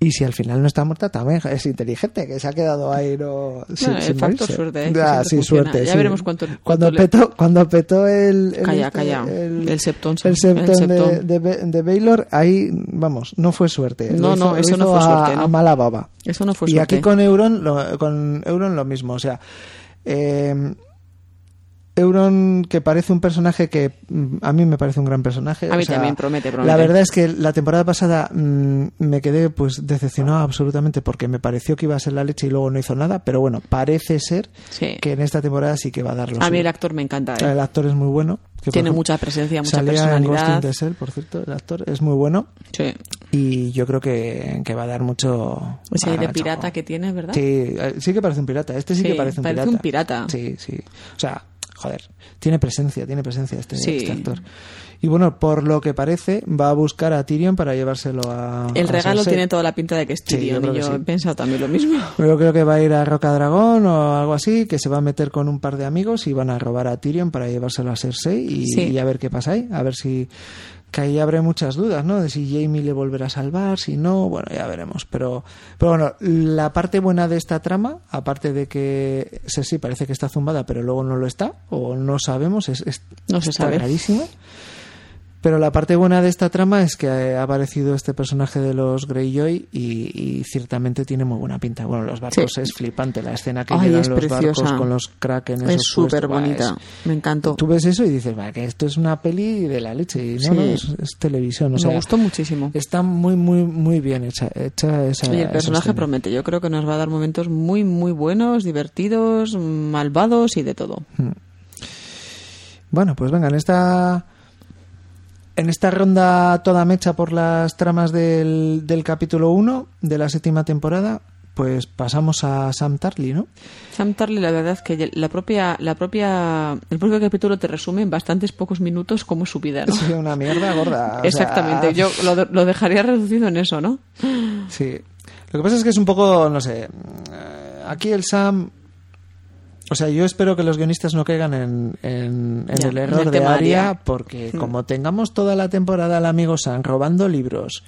y si al final no está muerta, también es inteligente, que se ha quedado ahí, no. sin- el sin factor morirse. suerte, ¿eh? Ah, sí, suerte. Ya sí. veremos cuánto- Cuando le- petó, cuando petó el. el Calla, este, calla. El septón, El el septón, de, septón. de, Ba- de Baylor, ahí, vamos, no fue suerte. No, no, eso no fue a- suerte, no. A mala baba. Eso no fue y suerte. aquí con Euron, lo, con Euron lo mismo, o sea, eh, Euron que parece un personaje que mm, a mí me parece un gran personaje. A mí o sea, también, promete, promete. La verdad es que la temporada pasada mm, me quedé pues decepcionado absolutamente porque me pareció que iba a ser la leche y luego no hizo nada, pero bueno, parece ser Sí. que en esta temporada sí que va a dar lo A mí el actor me encanta. ¿eh? El actor es muy bueno. que, Tiene ejemplo, mucha presencia, mucha salía en personalidad. the Shell, por cierto, el actor es muy bueno Sí. y yo creo que, que va a dar mucho Ese aire bagacho. pirata que tiene, ¿verdad? Sí, eh, sí que parece un pirata. Este sí, Sí, que parece un parece pirata. un pirata. Sí, sí. O sea, joder, tiene presencia, tiene presencia este, Sí. este actor. Y bueno, por lo que parece, va a buscar a Tyrion para llevárselo a. El a regalo Cersei. tiene toda la pinta de que es Sí, yo Tyrion creo y yo sí. he pensado también lo mismo. Yo creo que va a ir a Roca Dragón o algo así, que se va a meter con un par de amigos y van a robar a Tyrion para llevárselo a Cersei y, y a ver qué pasa ahí. A ver si. Que ahí habrá muchas dudas, ¿no? De si Jamie le volverá a salvar, si no, bueno, ya veremos. Pero, pero bueno, la parte buena de esta trama, aparte de que Cersei parece que está zumbada, pero luego no lo está, o no sabemos, es, es- No se está sabe. Pero la parte buena de esta trama es que ha aparecido este personaje de los Greyjoy y, y ciertamente tiene muy buena pinta. Bueno, los barcos Sí. es flipante, la escena que Ay, llegan es los preciosa. barcos con los kraken. Es súper va, bonita. Me encantó. Tú ves eso y dices, va, que esto es una peli de la leche. Y no, Sí. no, es, es televisión. O sea, me gustó muchísimo. Está muy, muy, muy bien hecha, hecha esa. Y el personaje promete. Yo creo que nos va a dar momentos muy, muy buenos, divertidos, malvados y de todo. Bueno, pues venga, en esta. En esta ronda toda mecha por las tramas del, del capítulo 1 de la séptima temporada, pues pasamos a Sam Tarly, ¿no? Sam Tarly, la verdad es que la propia, la propia, el propio capítulo te resume en bastantes pocos minutos cómo es su vida, ¿no? Sí, una mierda gorda. o sea, Exactamente, yo lo, lo dejaría reducido en eso, ¿no? Sí. Lo que pasa es que es un poco, no sé, eh, aquí el Sam... O sea, yo espero que los guionistas no caigan en, en- en Ya, el error de Aria, porque como tengamos toda la temporada al amigo Sam robando libros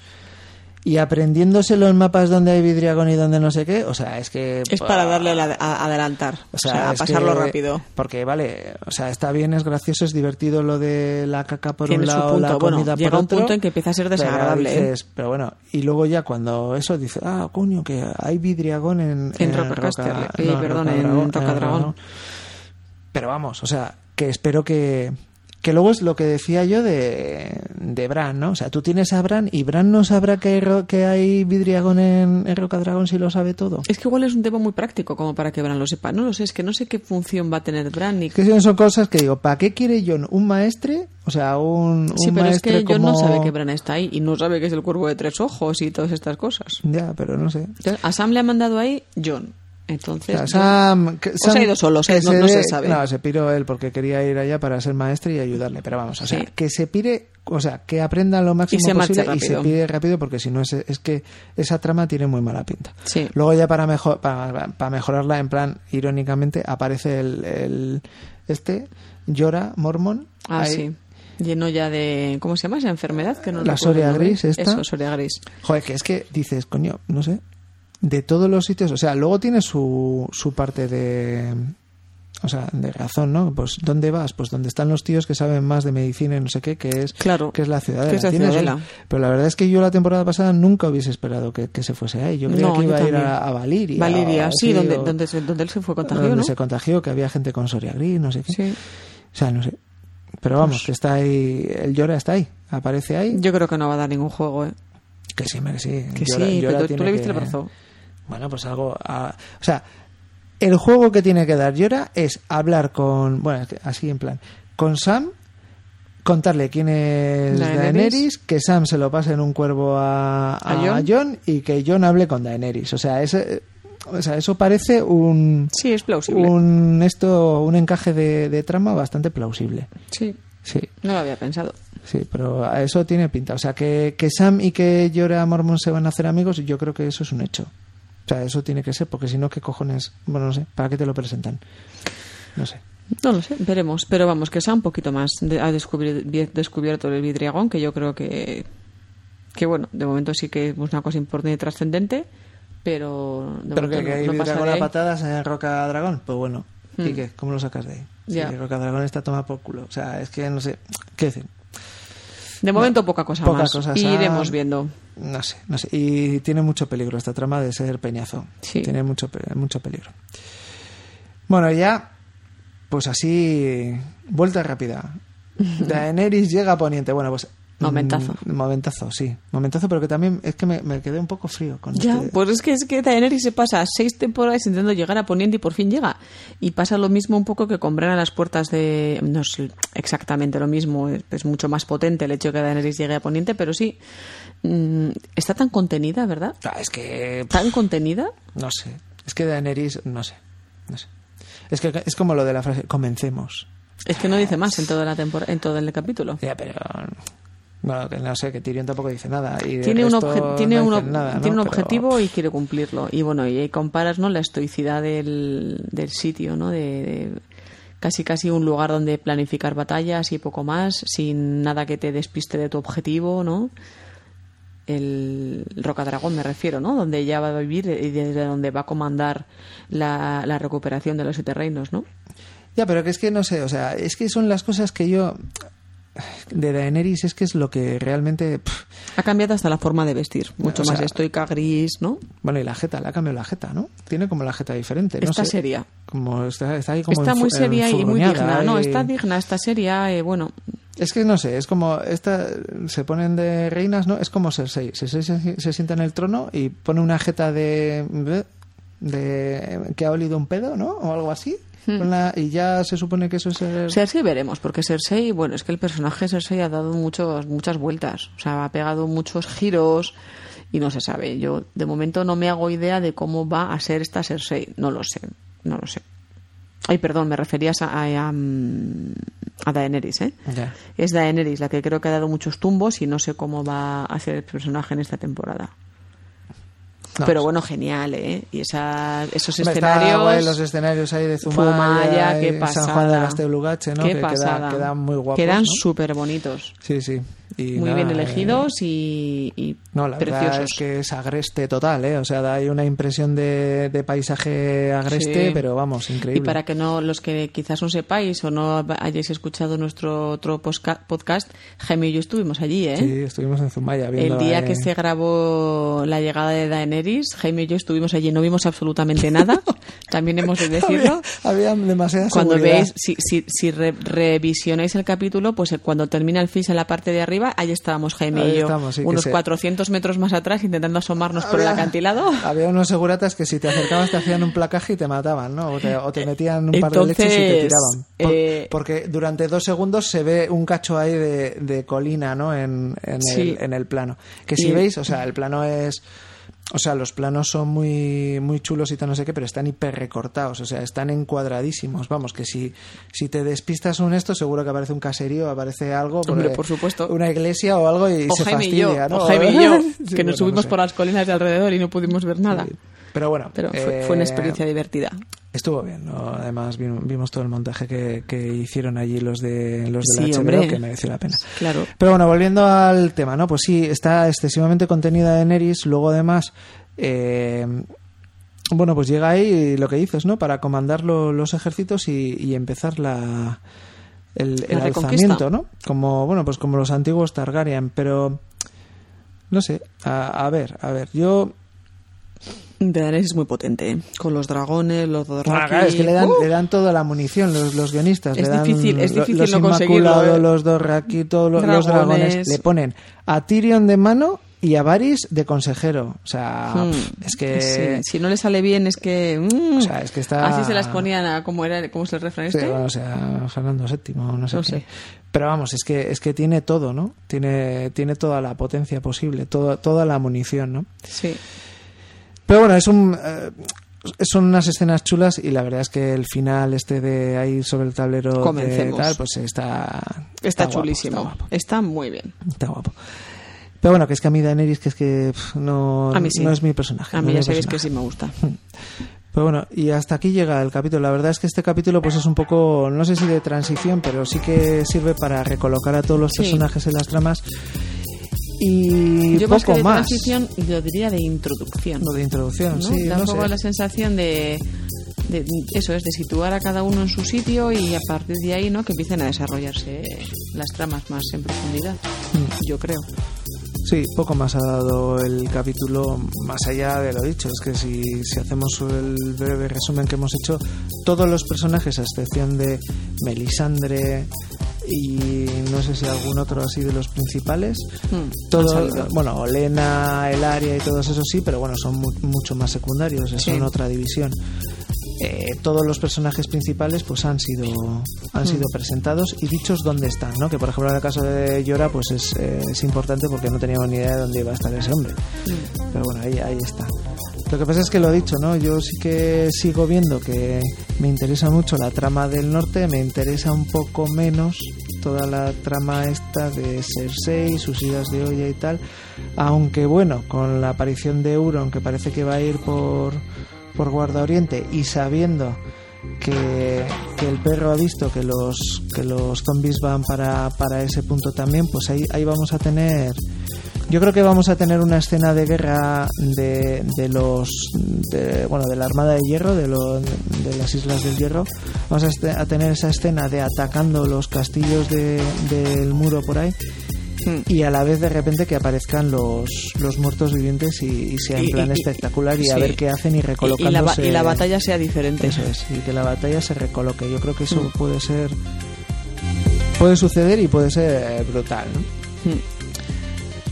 y aprendiéndose los mapas donde hay vidriagón y donde no sé qué, o sea, es que... Es para darle a, la- a- adelantar, o sea, a pasarlo que- rápido. Porque, vale, o sea, está bien, es gracioso, es divertido lo de la caca por Tiene un lado, la punto. Bueno, comida llega por un otro. punto en que empieza a ser pero desagradable, ¿eh? dices- Pero bueno, y luego ya cuando eso dice, ah, coño, que hay vidriagón en... En Roca Casterly. Eh, perdón, en Rocadragón, Rocadragón. Pero vamos, o sea, que espero que... Que luego es lo que decía yo de, de Bran, ¿no? O sea, tú tienes a Bran y Bran no sabrá que ro- que hay vidriagón en, en Rocadragón si lo sabe todo. Es que igual es un tema muy práctico como para que Bran lo sepa. No lo sé, es que no sé qué función va a tener Bran ni Es que son cosas que digo, ¿para qué quiere John un maestre? O sea, un, un Sí, pero es que John no sabe que Bran está ahí y no sabe que es el cuervo de tres ojos y todas estas cosas. Ya, pero no sé. Entonces, a Sam le ha mandado ahí John. O Entonces, sea, Sam, que- O se ha ido solo, o sea, que no- no se sabe. No, se piró él porque quería ir allá para ser maestre y ayudarle. Pero vamos, o sea, Sí. que se pire, o sea, que aprenda lo máximo Y se posible y se pide rápido porque si no es, es que esa trama tiene muy mala pinta. Sí. Luego ya para, mejor, para, para mejorarla, en plan, irónicamente, aparece el, el este, Llora Mormon. ah, ahí. sí. Lleno ya de. ¿Cómo se llama esa enfermedad? Que no La Soria gris, esta. Eso, Soria gris. Joder, que es que dices, coño, no sé, de todos los sitios, o sea, luego tiene su, su parte de, o sea, de razón, ¿no? Pues, ¿dónde vas? Pues donde están los tíos que saben más de medicina y no sé qué, que es, Claro, que es la ciudadela. que es la Ciudadela. Pero la verdad es que yo la temporada pasada nunca hubiese esperado que, que se fuese ahí. Yo creía No, que iba a ir a, a Valiria. Valiria, o sí, donde, o- donde, se- donde él se fue contagiado, donde ¿no? se contagió, que había gente con Soria Gris, no sé qué. Sí. O sea, no sé. Pero vamos, Pues- que está ahí, el Llora está ahí, aparece ahí. Yo creo que no va a dar ningún juego, ¿eh? Que sí, que sí. Que Llora- sí, Llora pero tú le viste que- el brazo. Bueno, pues algo. a- o sea, el juego que tiene que dar Llora es hablar con. Bueno, así en plan. Con Sam, contarle quién es Daenerys. Daenerys, que Sam se lo pase en un cuervo a, ¿A? Jon y que Jon hable con Daenerys. O sea, ese, o sea eso parece un. Sí, es plausible. Un, esto, un encaje de, de trama bastante plausible. Sí, Sí, no lo había pensado. sí, pero a eso tiene pinta. O sea, que, que Sam y que Llora Mormon se van a hacer amigos, yo creo que eso es un hecho. O sea, eso tiene que ser, porque si no, ¿qué cojones? Bueno, no sé, ¿para qué te lo presentan? No sé. No lo sé, veremos. Pero vamos, que sea un poquito más. de- ha descubri- bien descubierto el vidriagón, que yo creo que. Que bueno, de momento sí que es una cosa importante y trascendente, pero. de Pero que, momento que hay no, no de a patadas en Roca Dragón, pues bueno. ¿Y Hmm. qué? ¿Cómo lo sacas de ahí? Si. Roca Dragón está tomada por culo. O sea, es que no sé. ¿Qué decir? De momento poca cosa Poca más. cosa, Y iremos viendo. No sé, no sé. Y tiene mucho peligro esta trama de ser peñazo. Sí. Tiene mucho, mucho peligro. Bueno, ya, pues así, vuelta rápida. Daenerys llega a Poniente. Bueno, pues... Momentazo. mm, momentazo, sí. Momentazo, pero que también es que me, me quedé un poco frío con Ya, este- pues es que es que Daenerys se pasa seis temporadas intentando llegar a Poniente y por fin llega. Y pasa lo mismo un poco que con Bran a las puertas de... No es exactamente lo mismo, es, es mucho más potente el hecho de que Daenerys llegue a Poniente, pero sí, mm, está tan contenida, ¿verdad? Ah, es que... Tan contenida. No sé. Es que Daenerys, no sé. No sé. Es que es como lo de la frase, comencemos. Es que no dice más en toda la temporada, en todo el capítulo. Ya, pero... Bueno, que no sé, que Tyrion tampoco dice nada. Y Tiene un, obje- tiene no un, dicen ob- nada, ¿no? tiene un Pero- objetivo y quiere cumplirlo. Y bueno, y ahí comparas ¿no? la estoicidad del, del sitio, ¿no? De, de casi casi un lugar donde planificar batallas y poco más, sin nada que te despiste de tu objetivo, ¿no? El Rocadragón me refiero, ¿no? Donde ella va a vivir y desde donde va a comandar la, la recuperación de los siete reinos, ¿no? Ya, pero que es que no sé, o sea, es que son las cosas que yo de Daenerys es que es lo que realmente pff, Ha cambiado hasta la forma de vestir, mucho O más sea, estoica, gris, ¿no? bueno, y la jeta, le ha cambiado la jeta, ¿no? Tiene como la jeta diferente, no Está sé. seria. Como está, está ahí como Está muy seria y muy digna, no, está digna, está seria, eh, bueno, Es que no sé, es como esta se ponen de reinas, ¿no? Es como Cersei, Cersei se, se sienta en el trono y pone una jeta de de que ha olido un pedo, ¿no? O algo así. Con la- y ya se supone que eso es el- Cersei veremos, porque Cersei, bueno, es que el personaje Cersei ha dado muchos, muchas vueltas, o sea, ha pegado muchos giros y no se sabe. Yo de momento no me hago idea de cómo va a ser esta Cersei. No lo sé, no lo sé. Ay, perdón, me referías a, a, a Daenerys, ¿eh? Ya. Es Daenerys la que creo que ha dado muchos tumbos y no sé cómo va a ser el personaje en esta temporada. No, Pero bueno, genial, ¿eh? Y esa, esos escenarios... guay los escenarios ahí de Zumaya, Zumaya, qué y pasada. San Juan de las Teulugache, ¿no? Qué que pasada. quedan muy guapos. Quedan ¿no? súper bonitos. Sí, sí. Y Muy nada, bien elegidos y, y No, la preciosos. verdad es que es agreste total, ¿eh? O sea, da ahí una impresión de, de paisaje agreste, Sí. pero vamos, increíble. Y para que no los que quizás no sepáis o no hayáis escuchado nuestro otro podcast, Jaime y yo estuvimos allí, ¿eh? Sí, estuvimos en Zumaya viendo... El día eh, que se grabó la llegada de Daenerys, Jaime y yo estuvimos allí, no vimos absolutamente nada, también hemos de decirlo. Había, había demasiada Cuando seguridad. veis, si, si, si re- revisionáis el capítulo, pues eh, cuando termina el fish en la parte de arriba, ahí estábamos Jaime Ahí y yo, estamos, sí, unos se- 400 metros más atrás, intentando asomarnos por el acantilado. Había unos seguratas que si te acercabas te hacían un placaje y te mataban, ¿no? O te, o te metían un par de leches y te tiraban. Por- eh, porque durante dos segundos se ve un cacho ahí de, de colina, ¿no? En, en, Sí. el, en el plano. Que si Y- veis, o sea, el plano es... O sea, los planos son muy, muy chulos y tal, no sé qué, pero están hiper recortados, o sea, están encuadradísimos. Vamos, que si, si te despistas un esto, seguro que aparece un caserío, aparece algo. Hombre, porque- por supuesto. Una iglesia o algo y o se Jaime y fastidia, yo, ¿no? o Jaime y yo, Sí, que bueno, nos subimos no sé. por las colinas de alrededor y no pudimos ver nada. Sí. Pero bueno, Pero fue, fue una eh, experiencia divertida. Estuvo bien, ¿no? Además vi- vimos todo el montaje que, que hicieron allí los de los de la Sí, HBO, hombre. que mereció la pena. Claro. Pero bueno, volviendo al tema, ¿no? Pues sí, está excesivamente contenida de Neris, luego además, eh, bueno, pues llega ahí lo que dices, ¿no? Para comandar lo- los ejércitos y, y empezar la el, el La alzamiento, ¿no? Como, bueno, pues como los antiguos Targaryen, pero no sé, a, a ver, a ver, yo Daenerys es muy potente, ¿eh? con los dragones, los Ah, Dothraki. claro, es que le dan, ¡Uh! le dan toda la munición los, los guionistas. Es le dan difícil- es difícil los no conseguirlo, ¿eh? los todos lo- los Dragones. Le ponen a Tyrion de mano y a Varys de consejero. O sea, Hmm. es que... Sí, si no le sale bien es que... mm, O sea, es que está- Así se las ponían a... ¿Cómo, era, cómo es el refrán Sí, este? bueno, o sea, Fernando VII, no sé. No qué. sé. Pero vamos, es que es que tiene todo, ¿no? Tiene tiene toda la potencia posible, toda toda la munición, ¿no? Sí. Pero bueno, es un eh, son unas escenas chulas y la verdad es que el final este de ahí sobre el tablero de Comencemos. tal, pues está Está, chulísimo. está guapo, Está muy bien. está guapo. Pero bueno, que es que a mí Daenerys que es que no, A mí sí. no es mi personaje. A mí es ya sabéis que sí me gusta. Pero bueno, y hasta aquí llega el capítulo. La verdad es que este capítulo pues es un poco, no sé si de transición, pero sí que sirve para recolocar a todos los Sí. personajes en las tramas. Y Yo más que poco de más. transición, diría de introducción. Lo de introducción, ¿no? sí, da no un poco sé. la sensación de, de- eso es de situar a cada uno en su sitio y a partir de ahí no que empiecen a desarrollarse las tramas más en profundidad Mm. yo creo Sí, poco más ha dado el capítulo, más allá de lo dicho. Es que si, si hacemos el breve resumen que hemos hecho, todos los personajes, a excepción de Melisandre y no sé si algún otro así de los principales, Hmm, han todo, bueno, Olena, Elaria y todos esos sí, pero bueno, son mu- mucho más secundarios, Sí. son otra división. Eh, todos los personajes principales pues han sido han sido presentados y dichos dónde están, ¿no? Que por ejemplo en el caso de Llora pues es, eh, es importante porque no teníamos ni idea de dónde iba a estar ese hombre. Pero bueno, ahí, ahí está. Lo que pasa es que lo he dicho, ¿no? Yo sí que sigo viendo que me interesa mucho la trama del norte, me interesa un poco menos toda la trama esta de Cersei, sus idas de olla y tal. Aunque bueno, con la aparición de Euron, que parece que va a ir por, por Guarda Oriente, y sabiendo que, que el perro ha visto que los, que los zombies van para, para ese punto también, pues ahí, ahí vamos a tener yo creo que vamos a tener una escena de guerra de, de los de, bueno de la Armada de Hierro de, lo- de las Islas del Hierro vamos a, este- a tener esa escena de atacando los castillos de- del muro por ahí Hmm. y a la vez de repente que aparezcan los, los muertos vivientes y, y sea en plan y- y- espectacular y a ver qué hacen y la, recolocándose y la batalla sea diferente eso es y que la batalla se recoloque yo creo que eso Mm. puede ser puede suceder y puede ser brutal ¿no? Hmm.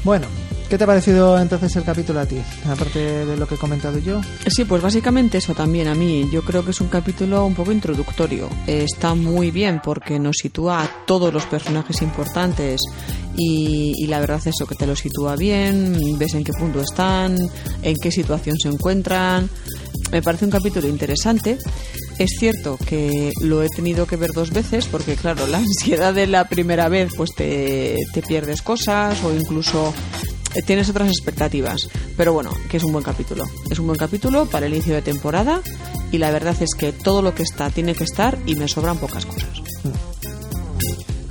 Bueno, ¿Qué te ha parecido entonces el capítulo a ti? Aparte de lo que he comentado yo. Sí, pues básicamente eso también a mí. Yo creo que es un capítulo un poco introductorio. está muy bien porque nos sitúa a todos los personajes importantes y, y, la verdad es eso, que te lo sitúa bien, ves en qué punto están, en qué situación se encuentran. Me parece un capítulo interesante. Es cierto que lo he tenido que ver dos veces porque, claro, la ansiedad de la primera vez pues te, te pierdes cosas o incluso eh, tienes otras expectativas. Pero bueno, que es un buen capítulo. Es un buen capítulo para el inicio de temporada y la verdad es que todo lo que está tiene que estar y me sobran pocas cosas.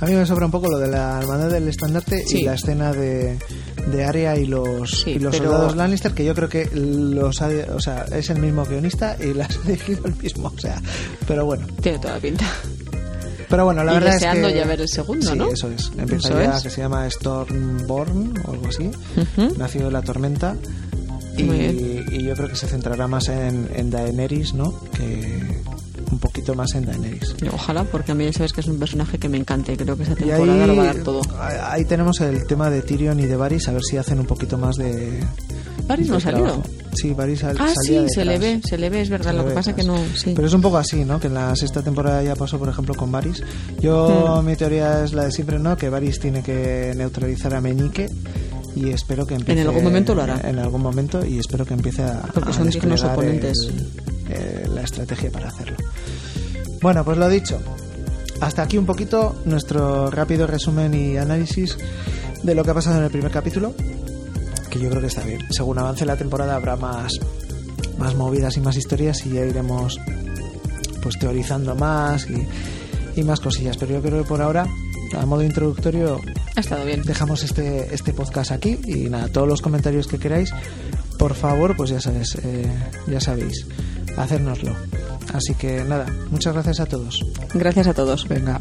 A mí me sobra un poco lo de la hermandad del estandarte y la escena de, de Arya y los, y los soldados Lannister, que yo creo que los o sea, es el mismo guionista y las ha elegido el mismo. O sea, pero bueno. Tiene toda pinta. Pero bueno, la verdad es que... ya ver el segundo, sí, ¿no? eso es. Empieza ya, que se llama Stormborn o algo así. Nacido de la tormenta. Y, y, yo creo que se centrará más en, en Daenerys, ¿no? Que un poquito más en Daenerys. Ojalá, porque a mí ya sabes que es un personaje que me encanta y creo que esa temporada lo va a dar todo. Ahí tenemos el tema de Tyrion y de Varys, a ver si hacen un poquito más de... Varys no ha salido. Sí, Varys sal, Ah, sí, se le ve, se le ve, es verdad. Lo que pasa que no. Sí. Pero es un poco así, ¿no? Que en la sexta temporada ya pasó, por ejemplo, con Varys. Yo, hmm. mi teoría es la de siempre, ¿no? Que Varys tiene que neutralizar a Meñique y espero que empiece. En algún momento lo hará. En algún momento y espero que empiece a. Porque son dignos oponentes. Eh, la estrategia para hacerlo. Bueno, pues lo dicho. Hasta aquí un poquito nuestro rápido resumen y análisis de lo que ha pasado en el primer capítulo que yo creo que está bien. Según avance la temporada habrá más, más movidas y más historias y ya iremos pues teorizando más y, y más cosillas. Pero yo creo que por ahora, a modo introductorio, ha estado bien. Dejamos este, este podcast aquí y nada, todos los comentarios que queráis, por favor, pues ya sabes, eh, ya sabéis, hacérnoslo. Así que nada, muchas gracias a todos. Gracias a todos. Venga.